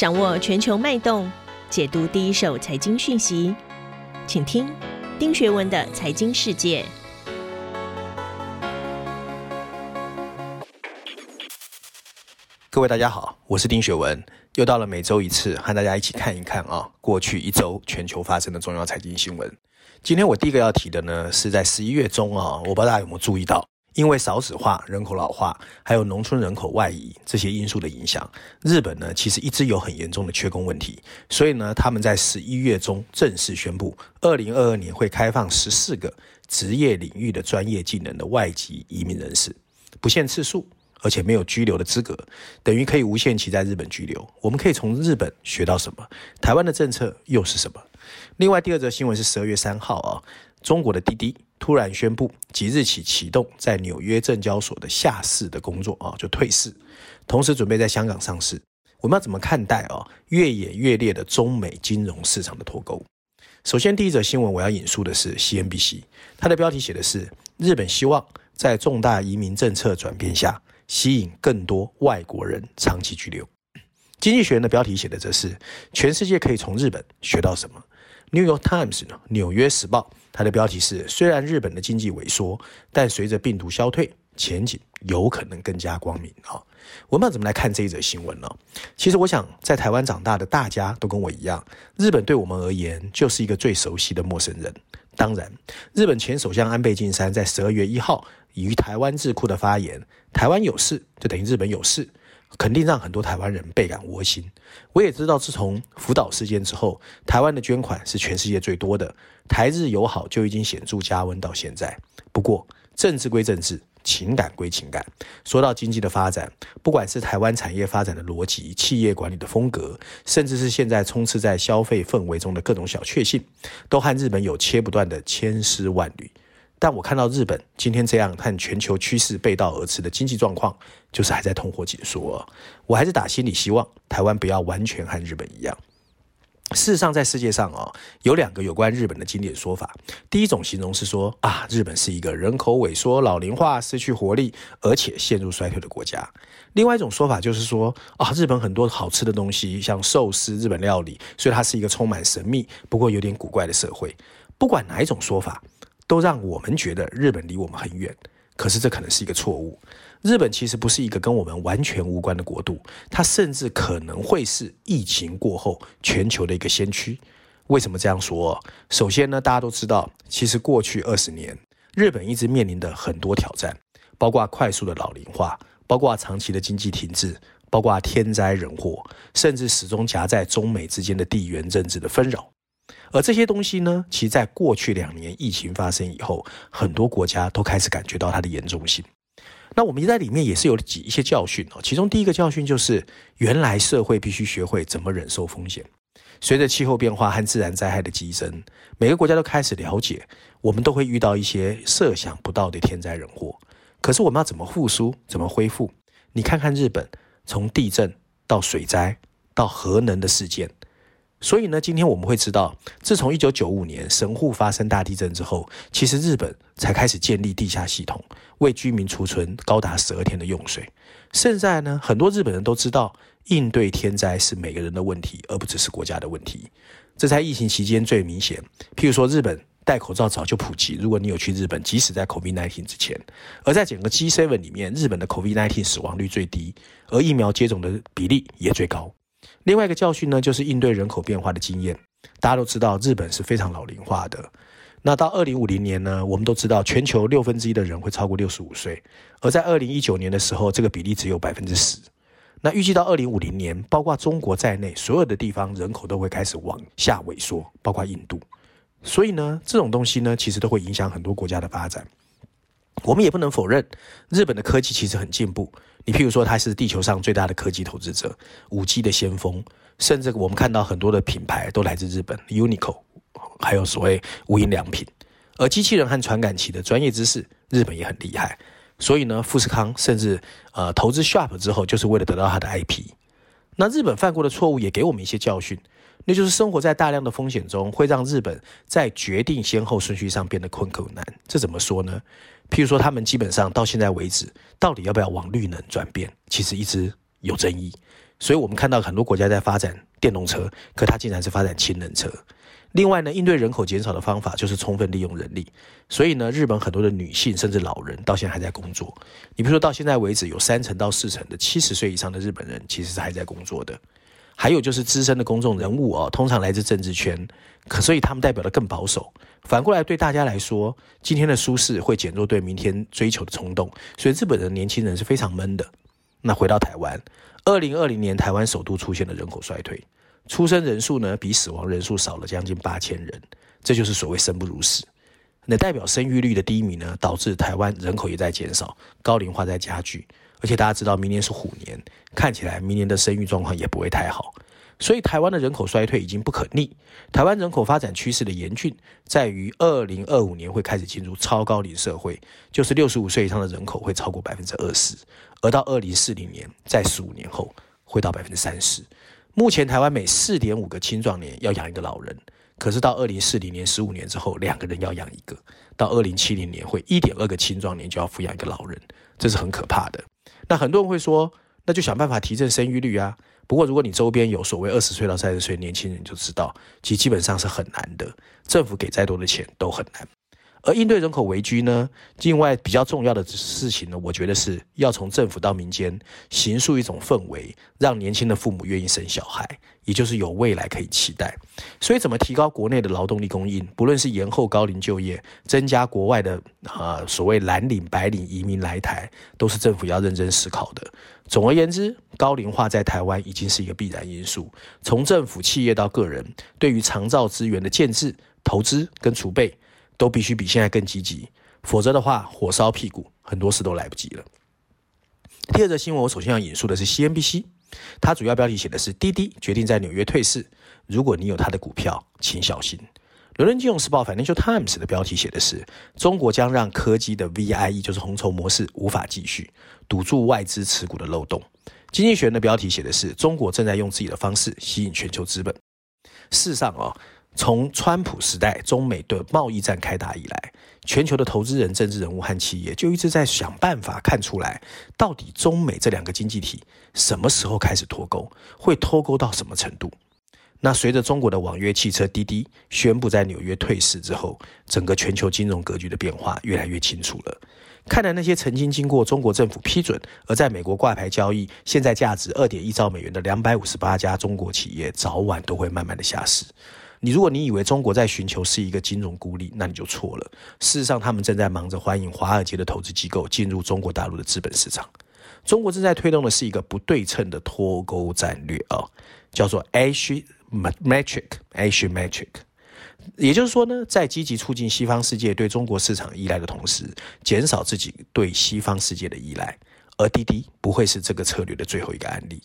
掌握全球脉动，解读第一手财经讯息，请听丁学文的财经世界。各位大家好，我是丁学文，又到了每周一次和大家一起看一看啊，过去一周全球发生的重要财经新闻。今天我第一个要提的呢，是在十一月中啊，我不知道大家有没有注意到，因为少子化、人口老化，还有农村人口外移这些因素的影响，日本呢其实一直有很严重的缺工问题，所以呢，他们在十一月中正式宣布，二零二二年会开放十四个职业领域的专业技能的外籍移民人士，不限次数，而且没有居留的资格，等于可以无限期在日本居留。我们可以从日本学到什么？台湾的政策又是什么？另外，第二则新闻是十二月三号啊，中国的滴滴突然宣布即日起启动在纽约证交所的下市的工作啊，就退市，同时准备在香港上市。我们要怎么看待啊？越演越烈的中美金融市场的脱钩。首先，第一则新闻我要引述的是 CNBC，它的标题写的是日本希望在重大移民政策转变下，吸引更多外国人长期居留。经济学人的标题写的则是全世界可以从日本学到什么。New York Times 呢，《纽约时报》它的标题是：虽然日本的经济萎缩，但随着病毒消退，前景有可能更加光明啊。我们要怎么来看这一则新闻呢？其实，我想在台湾长大的大家都跟我一样，日本对我们而言就是一个最熟悉的陌生人。当然，日本前首相安倍晋三在十二月一号于台湾智库的发言：“台湾有事，就等于日本有事。”肯定让很多台湾人倍感窝心。我也知道，自从福岛事件之后，台湾的捐款是全世界最多的，台日友好就已经显著加温到现在。不过，政治归政治，情感归情感。说到经济的发展，不管是台湾产业发展的逻辑、企业管理的风格，甚至是现在充斥在消费氛围中的各种小确幸，都和日本有切不断的千丝万缕。但我看到日本今天这样和全球趋势背道而驰的经济状况，就是还在通货紧缩。我还是打心里希望台湾不要完全和日本一样。事实上，在世界上啊，有两个有关日本的经典说法。第一种形容是说啊，日本是一个人口萎缩、老龄化、失去活力，而且陷入衰退的国家。另外一种说法就是说啊，日本很多好吃的东西，像寿司、日本料理，所以它是一个充满神秘、不过有点古怪的社会。不管哪一种说法。都让我们觉得日本离我们很远，可是这可能是一个错误。日本其实不是一个跟我们完全无关的国度，它甚至可能会是疫情过后全球的一个先驱。为什么这样说？首先呢，大家都知道，其实过去二十年，日本一直面临的很多挑战，包括快速的老龄化，包括长期的经济停滞，包括天灾人祸，甚至始终夹在中美之间的地缘政治的纷扰。而这些东西呢，其实在过去两年疫情发生以后，很多国家都开始感觉到它的严重性。那我们在里面也是有几一些教训哦。其中第一个教训就是，原来社会必须学会怎么忍受风险。随着气候变化和自然灾害的激增，每个国家都开始了解，我们都会遇到一些设想不到的天灾人祸。可是我们要怎么复苏，怎么恢复？你看看日本，从地震到水灾到核能的事件。所以呢，今天我们会知道，自从一九九五年神户发生大地震之后，其实日本才开始建立地下系统，为居民储存高达十二天的用水。现在呢，很多日本人都知道，应对天灾是每个人的问题，而不只是国家的问题。这在疫情期间最明显。譬如说，日本戴口罩早就普及，如果你有去日本，即使在 COVID-19 之前，而在整个 G7 里面，日本的 COVID-19 死亡率最低，而疫苗接种的比例也最高。另外一个教训呢，就是应对人口变化的经验。大家都知道，日本是非常老龄化的。那到二零五零年呢，我们都知道，全球六分之一的人会超过六十五岁，而在二零一九年的时候，这个比例只有百分之十。那预计到二零五零年，包括中国在内，所有的地方人口都会开始往下萎缩，包括印度。所以呢，这种东西呢，其实都会影响很多国家的发展。我们也不能否认，日本的科技其实很进步。你譬如说，它是地球上最大的科技投资者，5G 的先锋，甚至我们看到很多的品牌都来自日本，Uniqlo，还有所谓无印良品。而机器人和传感器的专业知识，日本也很厉害。所以呢，富士康甚至呃投资 Sharp 之后，就是为了得到它的 IP。那日本犯过的错误也给我们一些教训，那就是生活在大量的风险中，会让日本在决定先后顺序上变得困苦难。这怎么说呢？譬如说，他们基本上到现在为止，到底要不要往绿能转变，其实一直有争议。所以我们看到很多国家在发展电动车，可它竟然是发展氢能车。另外呢，应对人口减少的方法就是充分利用人力。所以呢，日本很多的女性甚至老人到现在还在工作。你比如说到现在为止，有三成到四成的七十岁以上的日本人其实是还在工作的。还有就是资深的公众人物哦，通常来自政治圈，可所以他们代表的更保守。反过来对大家来说，今天的舒适会减弱对明天追求的冲动。所以日本的年轻人是非常闷的。那回到台湾，二零二零年台湾首度出现了人口衰退。出生人数呢，比死亡人数少了将近八千人，这就是所谓生不如死。那代表生育率的低迷呢，导致台湾人口也在减少，高龄化在加剧。而且大家知道，明年是虎年，看起来明年的生育状况也不会太好。所以台湾的人口衰退已经不可逆。台湾人口发展趋势的严峻，在于二零二五年会开始进入超高龄社会，就是六十五岁以上的人口会超过百分之二十，而到二零四零年，在十五年后会到百分之三十。目前台湾每四点五个青壮年要养一个老人，可是到二零四零年十五年之后，两个人要养一个；到二零七零年会一点二个青壮年就要抚养一个老人，这是很可怕的。那很多人会说，那就想办法提振生育率啊。不过如果你周边有所谓二十岁到三十岁年轻人，就知道其实基本上是很难的，政府给再多的钱都很难。而应对人口危机呢，另外比较重要的事情呢，我觉得是要从政府到民间，形塑一种氛围，让年轻的父母愿意生小孩，也就是有未来可以期待。所以，怎么提高国内的劳动力供应，不论是延后高龄就业，增加国外的呃所谓蓝领、白领移民来台，都是政府要认真思考的。总而言之，高龄化在台湾已经是一个必然因素。从政府、企业到个人，对于长照资源的建置、投资跟储备。都必须比现在更积极，否则的话，火烧屁股，很多事都来不及了。第二则新闻，我首先要引述的是 CNBC，它主要标题写的是滴滴决定在纽约退市，如果你有它的股票，请小心。伦敦金融时报 Financial Times 的标题写的是中国将让科技的 VIE，就是红筹模式无法继续，堵住外资持股的漏洞。经济学人的标题写的是中国正在用自己的方式吸引全球资本。事实上、哦。从川普时代中美的贸易战开打以来，全球的投资人、政治人物和企业就一直在想办法看出来，到底中美这两个经济体什么时候开始脱钩，会脱钩到什么程度？那随着中国的网约汽车滴滴宣布在纽约退市之后，整个全球金融格局的变化越来越清楚了。看来那些曾经经过中国政府批准而在美国挂牌交易，现在价值二点一兆美元的两百五十八家中国企业，早晚都会慢慢的下市。你如果你以为中国在寻求是一个金融孤立，那你就错了。事实上，他们正在忙着欢迎华尔街的投资机构进入中国大陆的资本市场。中国正在推动的是一个不对称的脱钩战略啊，叫做 asymmetric，asymmetric。也就是说呢，在积极促进西方世界对中国市场依赖的同时，减少自己对西方世界的依赖。而滴滴不会是这个策略的最后一个案例。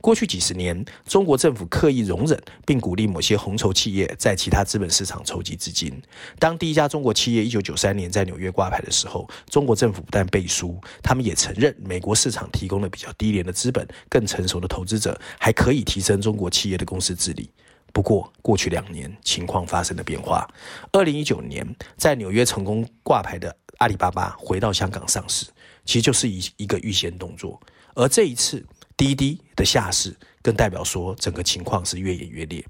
过去几十年，中国政府刻意容忍并鼓励某些红筹企业在其他资本市场筹集资金。当第一家中国企业一九九三年在纽约挂牌的时候，中国政府不但背书，他们也承认美国市场提供了比较低廉的资本、更成熟的投资者，还可以提升中国企业的公司治理。不过，过去两年情况发生了变化。二零一九年，在纽约成功挂牌的阿里巴巴回到香港上市，其实就是一一个预先动作。而这一次，滴滴的下市更代表说，整个情况是越演越烈。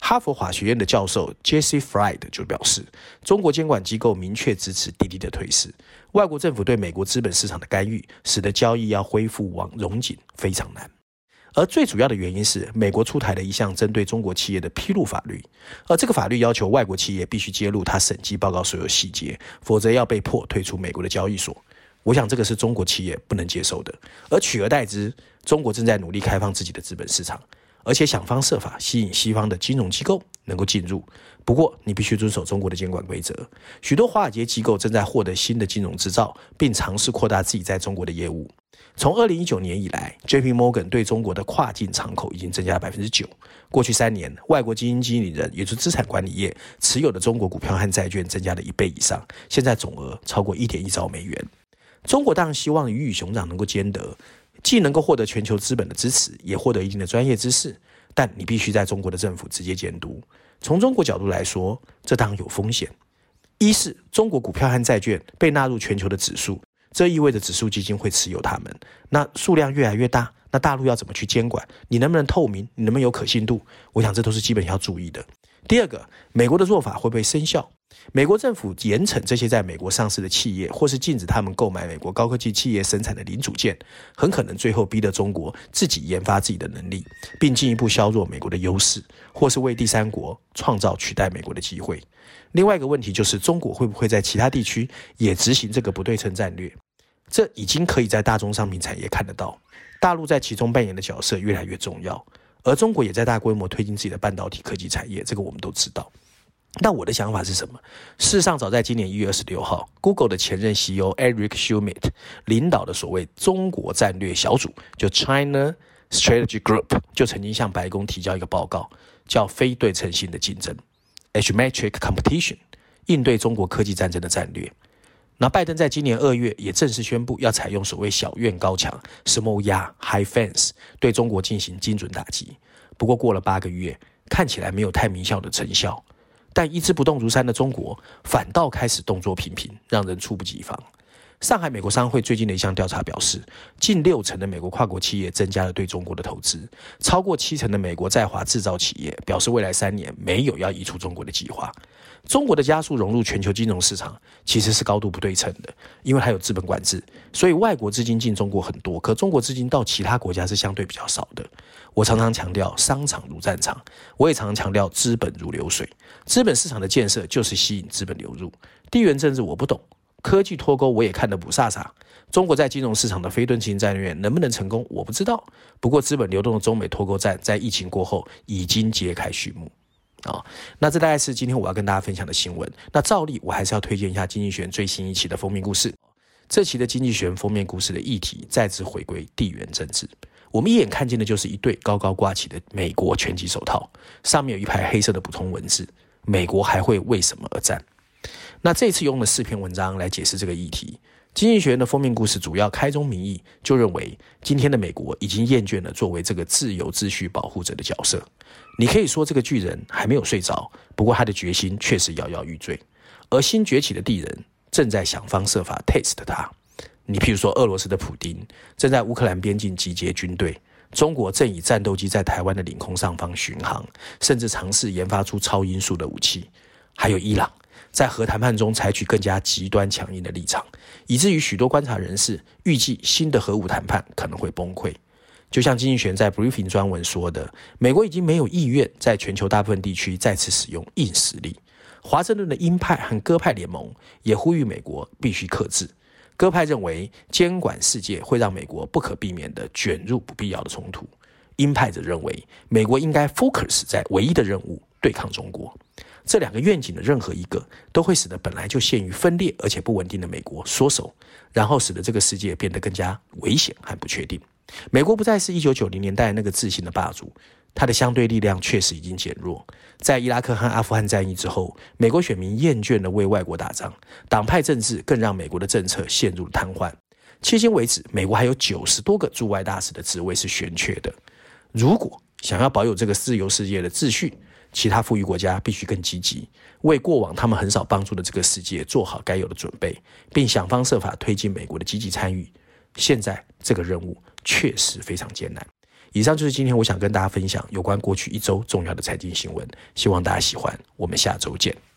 哈佛法学院的教授 Jesse Fried 就表示，中国监管机构明确支持滴滴的退市，外国政府对美国资本市场的干预，使得交易要恢复往荣景非常难。而最主要的原因是，美国出台了一项针对中国企业的披露法律，而这个法律要求外国企业必须揭露他审计报告所有细节，否则要被迫退出美国的交易所。我想这个是中国企业不能接受的，而取而代之，中国正在努力开放自己的资本市场，而且想方设法吸引西方的金融机构能够进入。不过，你必须遵守中国的监管规则。许多华尔街机构正在获得新的金融执照，并尝试扩大自己在中国的业务。从二零一九年以来，JP Morgan 对中国的跨境敞口已经增加了百分之九。过去三年，外国基金经理人，也就是资产管理业持有的中国股票和债券增加了一倍以上，现在总额超过一点一兆美元。中国当然希望鱼与熊掌能够兼得，既能够获得全球资本的支持，也获得一定的专业知识。但你必须在中国的政府直接监督。从中国角度来说，这当然有风险。一是中国股票和债券被纳入全球的指数，这意味着指数基金会持有它们。那数量越来越大，那大陆要怎么去监管？你能不能透明？你能不能有可信度？我想这都是基本要注意的。第二个，美国的做法会不会生效？美国政府严惩这些在美国上市的企业，或是禁止他们购买美国高科技企业生产的零组件，很可能最后逼得中国自己研发自己的能力，并进一步削弱美国的优势，或是为第三国创造取代美国的机会。另外一个问题就是，中国会不会在其他地区也执行这个不对称战略？这已经可以在大宗商品产业看得到，大陆在其中扮演的角色越来越重要，而中国也在大规模推进自己的半导体科技产业，这个我们都知道。那我的想法是什么？事实上，早在今年一月二十六号，Google 的前任 CEO Eric Schmidt 领导的所谓中国战略小组，就 China Strategy Group，就曾经向白宫提交一个报告，叫非对称性的竞争 （Asymmetric Competition），应对中国科技战争的战略。那拜登在今年二月也正式宣布，要采用所谓小院高墙 （Small Yard High Fence） 对中国进行精准打击。不过过了八个月，看起来没有太明显的成效。但一直不动如山的中国，反倒开始动作频频，让人猝不及防。上海美国商会最近的一项调查表示，近六成的美国跨国企业增加了对中国的投资，超过七成的美国在华制造企业表示未来三年没有要移出中国的计划。中国的加速融入全球金融市场其实是高度不对称的，因为它有资本管制，所以外国资金进中国很多，可中国资金到其他国家是相对比较少的。我常常强调商场如战场，我也常常强调资本如流水，资本市场的建设就是吸引资本流入。地缘政治我不懂。科技脱钩，我也看得不飒飒。中国在金融市场的非对称战略能不能成功，我不知道。不过，资本流动的中美脱钩战在疫情过后已经揭开序幕啊。那这大概是今天我要跟大家分享的新闻。那照例，我还是要推荐一下《经济学》最新一期的封面故事。这期的《经济学》封面故事的议题再次回归地缘政治。我们一眼看见的就是一对高高挂起的美国拳击手套，上面有一排黑色的普通文字：美国还会为什么而战？那这次用了四篇文章来解释这个议题。经济学人的封面故事主要开宗明义就认为，今天的美国已经厌倦了作为这个自由秩序保护者的角色。你可以说这个巨人还没有睡着，不过他的决心确实摇摇欲坠。而新崛起的地人正在想方设法 test 他。你譬如说，俄罗斯的普丁正在乌克兰边境集结军队，中国正以战斗机在台湾的领空上方巡航，甚至尝试研发出超音速的武器，还有伊朗。在核谈判中采取更加极端强硬的立场，以至于许多观察人士预计新的核武谈判可能会崩溃。就像经济学在 briefing 专文说的，美国已经没有意愿在全球大部分地区再次使用硬实力。华盛顿的鹰派和鸽派联盟也呼吁美国必须克制。鸽派认为监管世界会让美国不可避免地卷入不必要的冲突，鹰派则认为美国应该 focus 在唯一的任务——对抗中国。这两个愿景的任何一个，都会使得本来就陷于分裂而且不稳定的美国缩手，然后使得这个世界变得更加危险和不确定。美国不再是一九九零年代那个自信的霸主，它的相对力量确实已经减弱。在伊拉克和阿富汗战役之后，美国选民厌倦了为外国打仗，党派政治更让美国的政策陷入了瘫痪。迄今为止，美国还有九十多个驻外大使的职位是悬缺的。如果想要保有这个自由世界的秩序，其他富裕国家必须更积极，为过往他们很少帮助的这个世界做好该有的准备，并想方设法推进美国的积极参与。现在这个任务确实非常艰难。以上就是今天我想跟大家分享有关过去一周重要的财经新闻，希望大家喜欢。我们下周见。